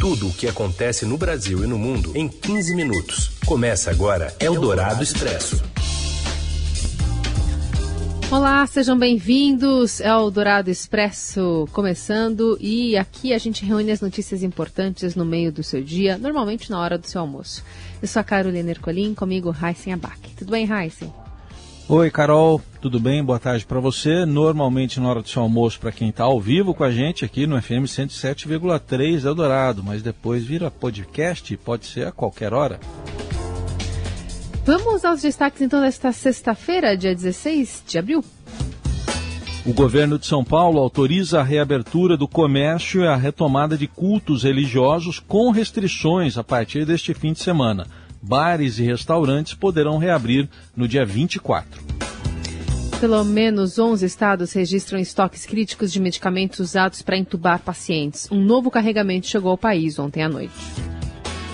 Tudo o que acontece no Brasil e no mundo em 15 minutos. Começa agora Eldorado Expresso. Olá, sejam bem-vindos. É o Dourado Expresso começando e aqui a gente reúne as notícias importantes no meio do seu dia, normalmente na hora do seu almoço. Eu sou a Carolina Ercolim, comigo Heisen Abac. Tudo bem, Heisen? Oi, Carol, tudo bem? Boa tarde para você. Normalmente na hora do seu almoço para quem está ao vivo com a gente aqui no FM 107,3 Eldorado, mas depois vira podcast e pode ser a qualquer hora. Vamos aos destaques então desta sexta-feira, dia 16 de abril. O governo de São Paulo autoriza a reabertura do comércio e a retomada de cultos religiosos com restrições a partir deste fim de semana bares e restaurantes poderão reabrir no dia 24. Pelo menos 11 estados registram estoques críticos de medicamentos usados para entubar pacientes. Um novo carregamento chegou ao país ontem à noite.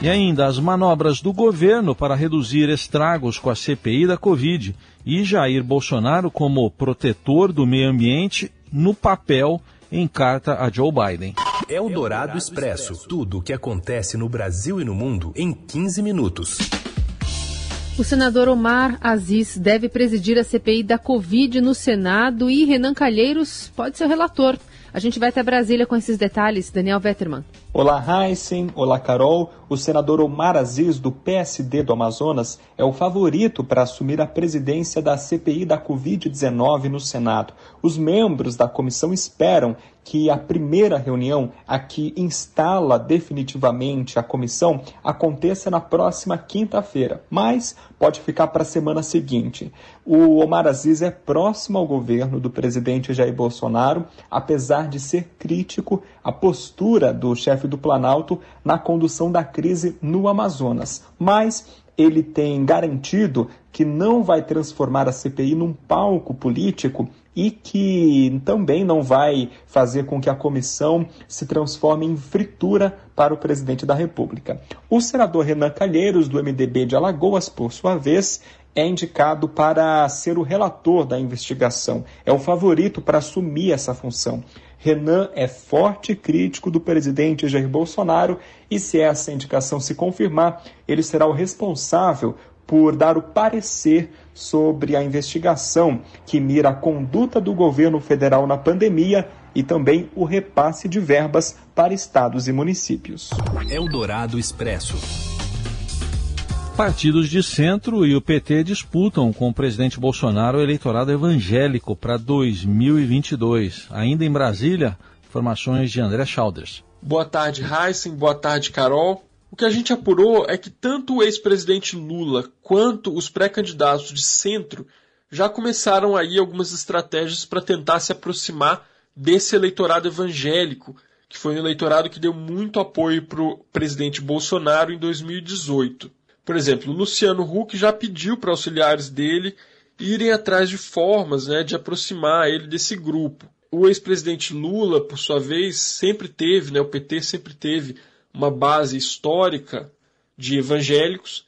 E ainda as manobras do governo para reduzir estragos com a CPI da Covid e Jair Bolsonaro como protetor do meio ambiente no papel em carta a Joe Biden. É o Dourado Expresso. Tudo o que acontece no Brasil e no mundo em 15 minutos. O senador Omar Aziz deve presidir a CPI da Covid no Senado e Renan Calheiros pode ser o relator. A gente vai até Brasília com esses detalhes. Daniel Vetterman. Olá, Heisen. Olá, Carol. O senador Omar Aziz, do PSD do Amazonas, é o favorito para assumir a presidência da CPI da Covid-19 no Senado. Os membros da comissão esperam que a primeira reunião, a que instala definitivamente a comissão, aconteça na próxima quinta-feira, mas pode ficar para a semana seguinte. O Omar Aziz é próximo ao governo do presidente Jair Bolsonaro, apesar de ser crítico à postura do chefe do Planalto na condução da crise no Amazonas. Mas ele tem garantido que não vai transformar a CPI num palco político e que também não vai fazer com que a comissão se transforme em fritura para o presidente da República. O senador Renan Calheiros, do MDB de Alagoas, por sua vez, é indicado para ser o relator da investigação. É o favorito para assumir essa função. Renan é forte crítico do presidente Jair Bolsonaro e, se essa indicação se confirmar, ele será o responsável por dar o parecer sobre a investigação que mira a conduta do governo federal na pandemia e também o repasse de verbas para estados e municípios. Eldorado Expresso. Partidos de centro e o PT disputam com o presidente Bolsonaro o eleitorado evangélico para 2022. Ainda em Brasília, informações de André Schauders. Boa tarde, Heisen. Boa tarde, Carol. O que a gente apurou é que tanto o ex-presidente Lula quanto os pré-candidatos de centro já começaram aí algumas estratégias para tentar se aproximar desse eleitorado evangélico, que foi um eleitorado que deu muito apoio para o presidente Bolsonaro em 2018. Por exemplo, o Luciano Huck já pediu para auxiliares dele irem atrás de formas né, de aproximar ele desse grupo. O ex-presidente Lula, por sua vez, sempre teve, né, o PT sempre teve uma base histórica de evangélicos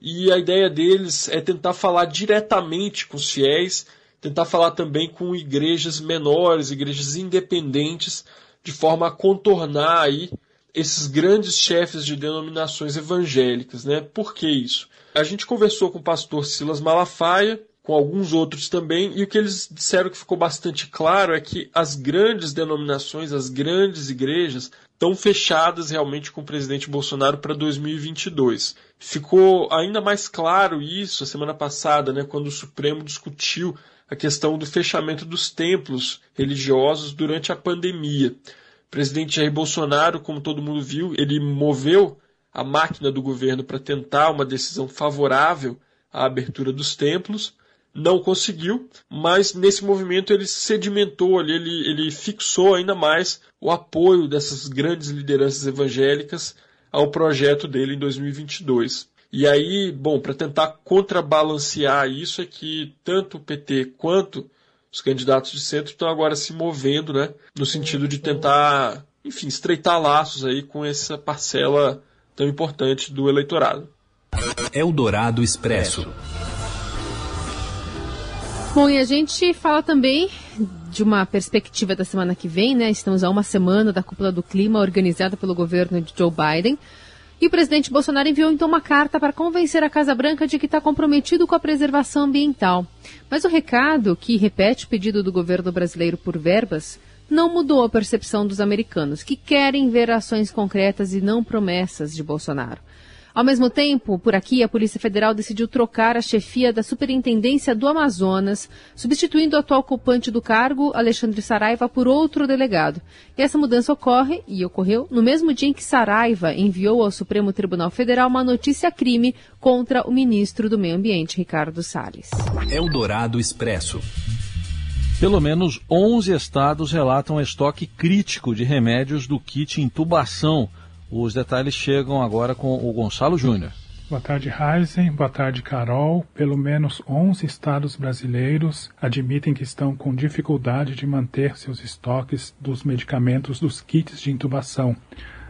e a ideia deles é tentar falar diretamente com os fiéis, tentar falar também com igrejas menores, igrejas independentes, de forma a contornar aí esses grandes chefes de denominações evangélicas, né? Por que isso? A gente conversou com o pastor Silas Malafaia, com alguns outros também, e o que eles disseram que ficou bastante claro é que as grandes denominações, as grandes igrejas, estão fechadas realmente com o presidente Bolsonaro para 2022. Ficou ainda mais claro isso a semana passada, né, quando o Supremo discutiu a questão do fechamento dos templos religiosos durante a pandemia. O presidente Jair Bolsonaro, como todo mundo viu, ele moveu a máquina do governo para tentar uma decisão favorável à abertura dos templos, não conseguiu, mas nesse movimento ele sedimentou ali, ele, ele fixou ainda mais o apoio dessas grandes lideranças evangélicas ao projeto dele em 2022. E aí, bom, para tentar contrabalancear isso é que tanto o PT quanto os candidatos de centro estão agora se movendo, né, no sentido de tentar, enfim, estreitar laços aí com essa parcela tão importante do eleitorado. Eldorado Expresso. Bom, e a gente fala também de uma perspectiva da semana que vem, né? Estamos a uma semana da cúpula do clima organizada pelo governo de Joe Biden. E o presidente Bolsonaro enviou então uma carta para convencer a Casa Branca de que está comprometido com a preservação ambiental. Mas o recado, que repete o pedido do governo brasileiro por verbas, não mudou a percepção dos americanos, que querem ver ações concretas e não promessas de Bolsonaro. Ao mesmo tempo, por aqui, a Polícia Federal decidiu trocar a chefia da Superintendência do Amazonas, substituindo o atual ocupante do cargo, Alexandre Saraiva, por outro delegado. E essa mudança ocorre, e ocorreu, no mesmo dia em que Saraiva enviou ao Supremo Tribunal Federal uma notícia-crime contra o ministro do Meio Ambiente, Ricardo Salles. Eldorado Expresso. Pelo menos 11 estados relatam estoque crítico de remédios do kit intubação os detalhes chegam agora com o Gonçalo Júnior. Boa tarde, Heisen. Boa tarde, Carol. Pelo menos 11 estados brasileiros admitem que estão com dificuldade de manter seus estoques dos medicamentos dos kits de intubação.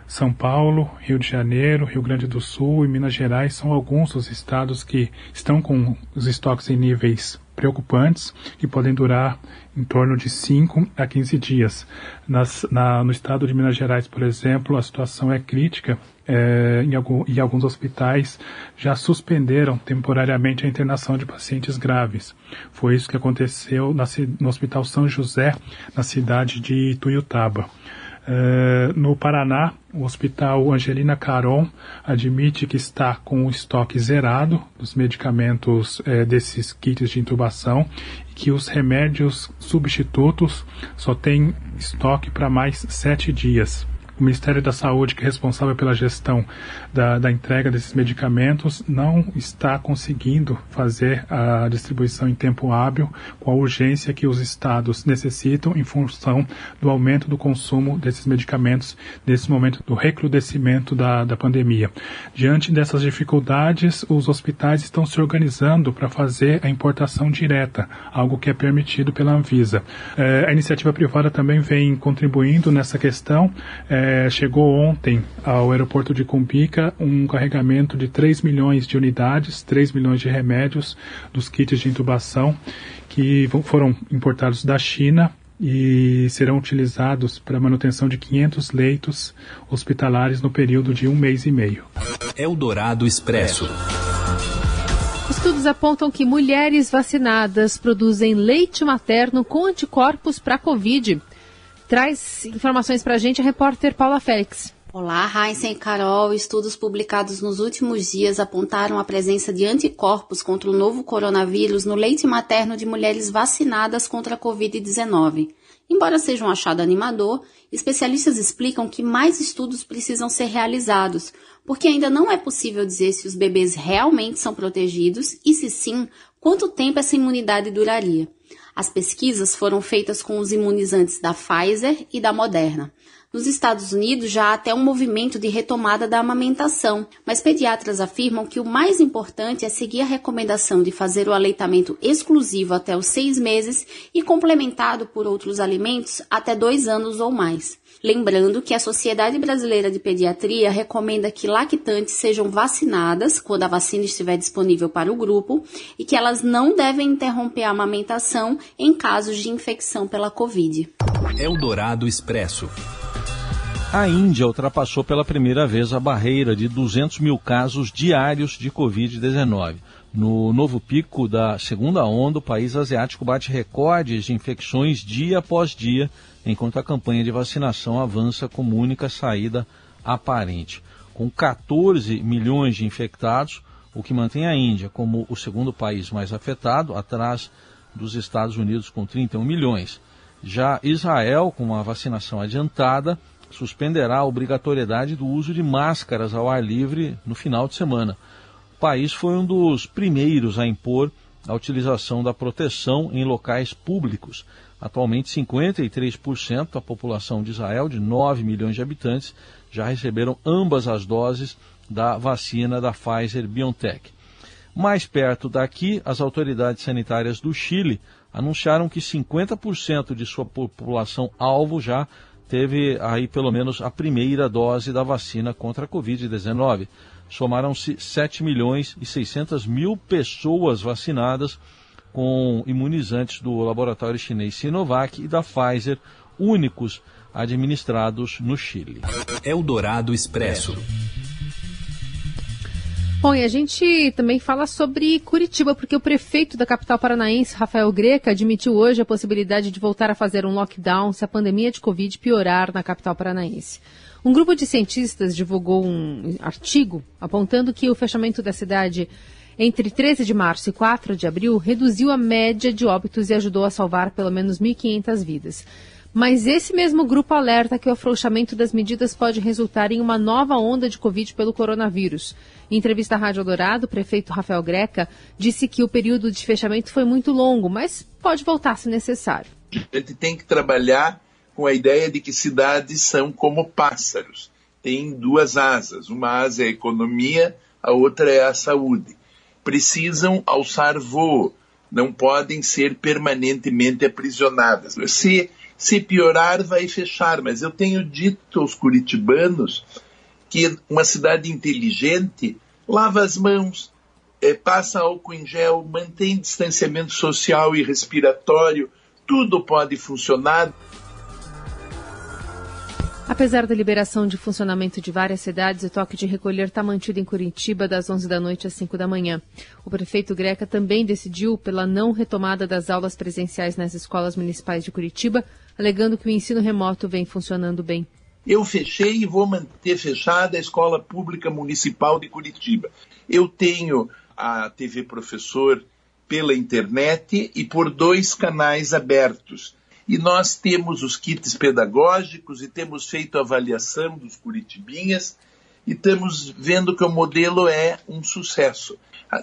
São Paulo, Rio de Janeiro, Rio Grande do Sul e Minas Gerais são alguns dos estados que estão com os estoques em níveis preocupantes que podem durar em torno de 5 a 15 dias. Nas, na, no estado de Minas Gerais, por exemplo, a situação é crítica é, em, algum, e alguns hospitais já suspenderam temporariamente a internação de pacientes graves. Foi isso que aconteceu na, no Hospital São José, na cidade de Tuiutaba. Uh, no Paraná, o Hospital Angelina Caron admite que está com o estoque zerado dos medicamentos uh, desses kits de intubação e que os remédios substitutos só têm estoque para mais sete dias o Ministério da Saúde, que é responsável pela gestão da, da entrega desses medicamentos, não está conseguindo fazer a distribuição em tempo hábil com a urgência que os estados necessitam em função do aumento do consumo desses medicamentos nesse momento do recrudescimento da, da pandemia. Diante dessas dificuldades, os hospitais estão se organizando para fazer a importação direta, algo que é permitido pela Anvisa. É, a iniciativa privada também vem contribuindo nessa questão. É, é, chegou ontem ao aeroporto de Cumbica um carregamento de 3 milhões de unidades, 3 milhões de remédios dos kits de intubação que foram importados da China e serão utilizados para a manutenção de 500 leitos hospitalares no período de um mês e meio. Eldorado Expresso. Estudos apontam que mulheres vacinadas produzem leite materno com anticorpos para a Covid. Traz informações para a gente a repórter Paula Félix. Olá, Heisen e Carol. Estudos publicados nos últimos dias apontaram a presença de anticorpos contra o novo coronavírus no leite materno de mulheres vacinadas contra a Covid-19. Embora seja um achado animador, especialistas explicam que mais estudos precisam ser realizados, porque ainda não é possível dizer se os bebês realmente são protegidos e, se sim, quanto tempo essa imunidade duraria. As pesquisas foram feitas com os imunizantes da Pfizer e da Moderna. Nos Estados Unidos já há até um movimento de retomada da amamentação, mas pediatras afirmam que o mais importante é seguir a recomendação de fazer o aleitamento exclusivo até os seis meses e complementado por outros alimentos até dois anos ou mais. Lembrando que a Sociedade Brasileira de Pediatria recomenda que lactantes sejam vacinadas quando a vacina estiver disponível para o grupo e que elas não devem interromper a amamentação em casos de infecção pela Covid. Eldorado Expresso. A Índia ultrapassou pela primeira vez a barreira de 200 mil casos diários de Covid-19. No novo pico da segunda onda, o país asiático bate recordes de infecções dia após dia enquanto a campanha de vacinação avança com única saída aparente. Com 14 milhões de infectados, o que mantém a Índia como o segundo país mais afetado, atrás dos Estados Unidos com 31 milhões. Já Israel, com a vacinação adiantada, suspenderá a obrigatoriedade do uso de máscaras ao ar livre no final de semana. O país foi um dos primeiros a impor a utilização da proteção em locais públicos. Atualmente, 53% da população de Israel, de 9 milhões de habitantes, já receberam ambas as doses da vacina da Pfizer BioNTech. Mais perto daqui, as autoridades sanitárias do Chile anunciaram que 50% de sua população alvo já teve aí pelo menos a primeira dose da vacina contra a Covid-19. Somaram-se 7 milhões e 600 mil pessoas vacinadas com imunizantes do laboratório chinês Sinovac e da Pfizer, únicos administrados no Chile. Eldorado Expresso. Bom, e a gente também fala sobre Curitiba, porque o prefeito da capital paranaense, Rafael Greca, admitiu hoje a possibilidade de voltar a fazer um lockdown se a pandemia de Covid piorar na capital paranaense. Um grupo de cientistas divulgou um artigo apontando que o fechamento da cidade entre 13 de março e 4 de abril reduziu a média de óbitos e ajudou a salvar pelo menos 1.500 vidas. Mas esse mesmo grupo alerta que o afrouxamento das medidas pode resultar em uma nova onda de Covid pelo coronavírus. Em entrevista à Rádio Dourado, o prefeito Rafael Greca disse que o período de fechamento foi muito longo, mas pode voltar se necessário. A gente tem que trabalhar com a ideia de que cidades são como pássaros. Tem duas asas. Uma asa é a economia, a outra é a saúde. Precisam alçar voo, não podem ser permanentemente aprisionadas. Se se piorar, vai fechar. Mas eu tenho dito aos curitibanos que uma cidade inteligente lava as mãos, é, passa álcool em gel, mantém distanciamento social e respiratório, tudo pode funcionar. Apesar da liberação de funcionamento de várias cidades, o toque de recolher está mantido em Curitiba das 11 da noite às 5 da manhã. O prefeito Greca também decidiu pela não retomada das aulas presenciais nas escolas municipais de Curitiba, alegando que o ensino remoto vem funcionando bem. Eu fechei e vou manter fechada a Escola Pública Municipal de Curitiba. Eu tenho a TV Professor pela internet e por dois canais abertos e nós temos os kits pedagógicos e temos feito avaliação dos curitibinhas e estamos vendo que o modelo é um sucesso.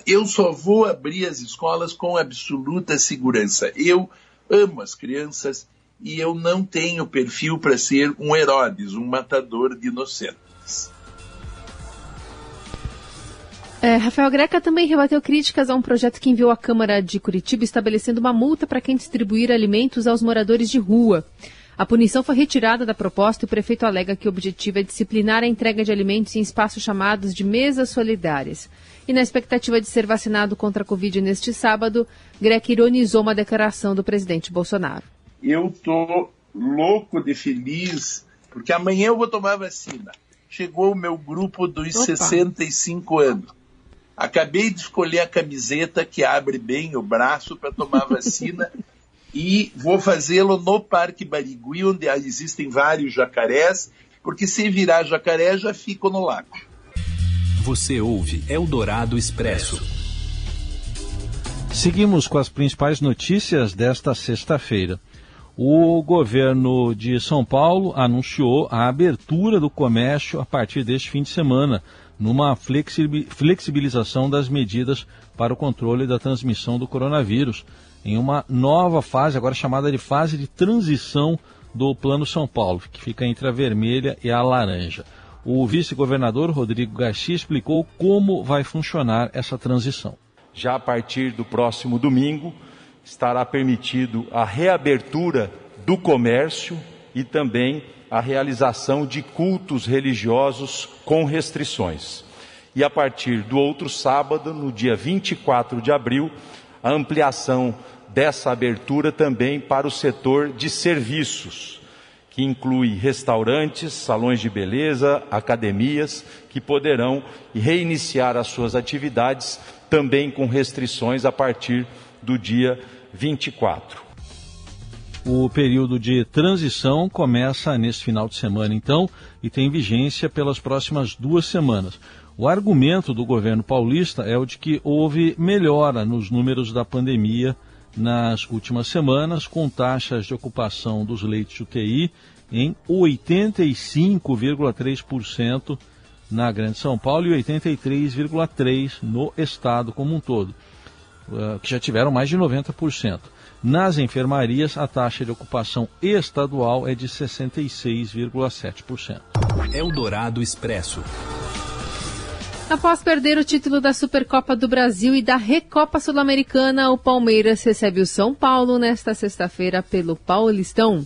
Eu só vou abrir as escolas com absoluta segurança. Eu amo as crianças e eu não tenho perfil para ser um Herodes, um matador de inocentes. É, Rafael Greca também rebateu críticas a um projeto que enviou à Câmara de Curitiba estabelecendo uma multa para quem distribuir alimentos aos moradores de rua. A punição foi retirada da proposta e o prefeito alega que o objetivo é disciplinar a entrega de alimentos em espaços chamados de mesas solidárias. E na expectativa de ser vacinado contra a Covid neste sábado, Greca ironizou uma declaração do presidente Bolsonaro. Eu tô louco de feliz, porque amanhã eu vou tomar vacina. Chegou o meu grupo dos Opa. 65 anos. Acabei de escolher a camiseta que abre bem o braço para tomar vacina e vou fazê-lo no Parque Barigui, onde existem vários jacarés, porque se virar jacaré já fico no lago. Você ouve Eldorado Expresso. Seguimos com as principais notícias desta sexta-feira. O governo de São Paulo anunciou a abertura do comércio a partir deste fim de semana numa flexibilização das medidas para o controle da transmissão do coronavírus, em uma nova fase, agora chamada de fase de transição do Plano São Paulo, que fica entre a vermelha e a laranja. O vice-governador Rodrigo Garcia explicou como vai funcionar essa transição. Já a partir do próximo domingo, estará permitido a reabertura do comércio e também a realização de cultos religiosos com restrições. E a partir do outro sábado, no dia 24 de abril, a ampliação dessa abertura também para o setor de serviços, que inclui restaurantes, salões de beleza, academias, que poderão reiniciar as suas atividades também com restrições a partir do dia 24. O período de transição começa nesse final de semana, então, e tem vigência pelas próximas duas semanas. O argumento do governo paulista é o de que houve melhora nos números da pandemia nas últimas semanas, com taxas de ocupação dos leitos UTI em 85,3% na Grande São Paulo e 83,3% no estado como um todo, eh, que já tiveram mais de 90%. Nas enfermarias, a taxa de ocupação estadual é de 66,7%. Eldorado Expresso. Após perder o título da Supercopa do Brasil e da Recopa Sul-Americana, o Palmeiras recebe o São Paulo nesta sexta-feira pelo Paulistão.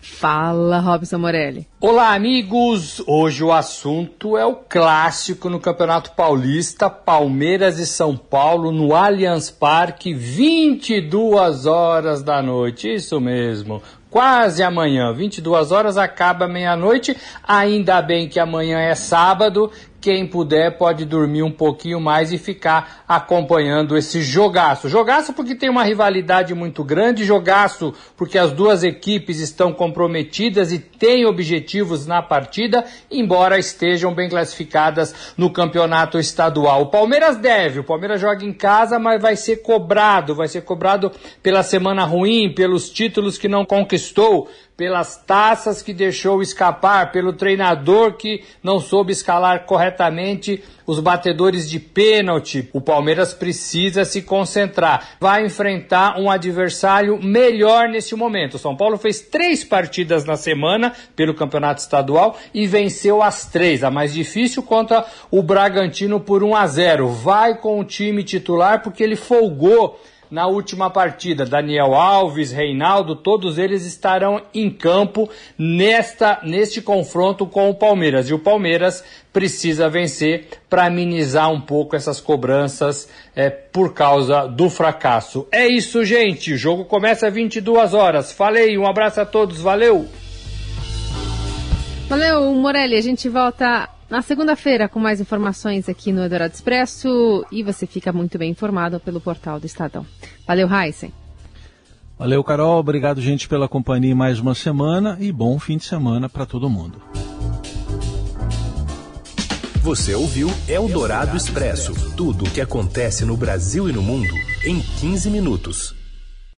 Fala, Robson Morelli. Olá, amigos! Hoje o assunto é o clássico no Campeonato Paulista, Palmeiras e São Paulo no Allianz Parque, 22 horas da noite. Isso mesmo quase amanhã, 22 horas, acaba meia-noite. Ainda bem que amanhã é sábado quem puder pode dormir um pouquinho mais e ficar acompanhando esse jogaço. Jogaço porque tem uma rivalidade muito grande, jogaço porque as duas equipes estão comprometidas e têm objetivos na partida, embora estejam bem classificadas no campeonato estadual. O Palmeiras deve, o Palmeiras joga em casa, mas vai ser cobrado, vai ser cobrado pela semana ruim, pelos títulos que não conquistou, pelas taças que deixou escapar, pelo treinador que não soube escalar corretamente os batedores de pênalti. O Palmeiras precisa se concentrar. Vai enfrentar um adversário melhor nesse momento. O São Paulo fez três partidas na semana pelo campeonato estadual e venceu as três. A mais difícil contra o Bragantino por 1 a 0. Vai com o time titular porque ele folgou na última partida. Daniel Alves, Reinaldo, todos eles estarão em campo nesta neste confronto com o Palmeiras. E o Palmeiras precisa vencer para minimizar um pouco essas cobranças é, por causa do fracasso. É isso, gente. O jogo começa às 22 horas. Falei, um abraço a todos, valeu! Valeu, Morelli. A gente volta na segunda-feira com mais informações aqui no Eldorado Expresso e você fica muito bem informado pelo portal do Estadão. Valeu, Heisen. Valeu, Carol. Obrigado, gente, pela companhia mais uma semana e bom fim de semana para todo mundo. Você ouviu Eldorado Expresso tudo o que acontece no Brasil e no mundo em 15 minutos.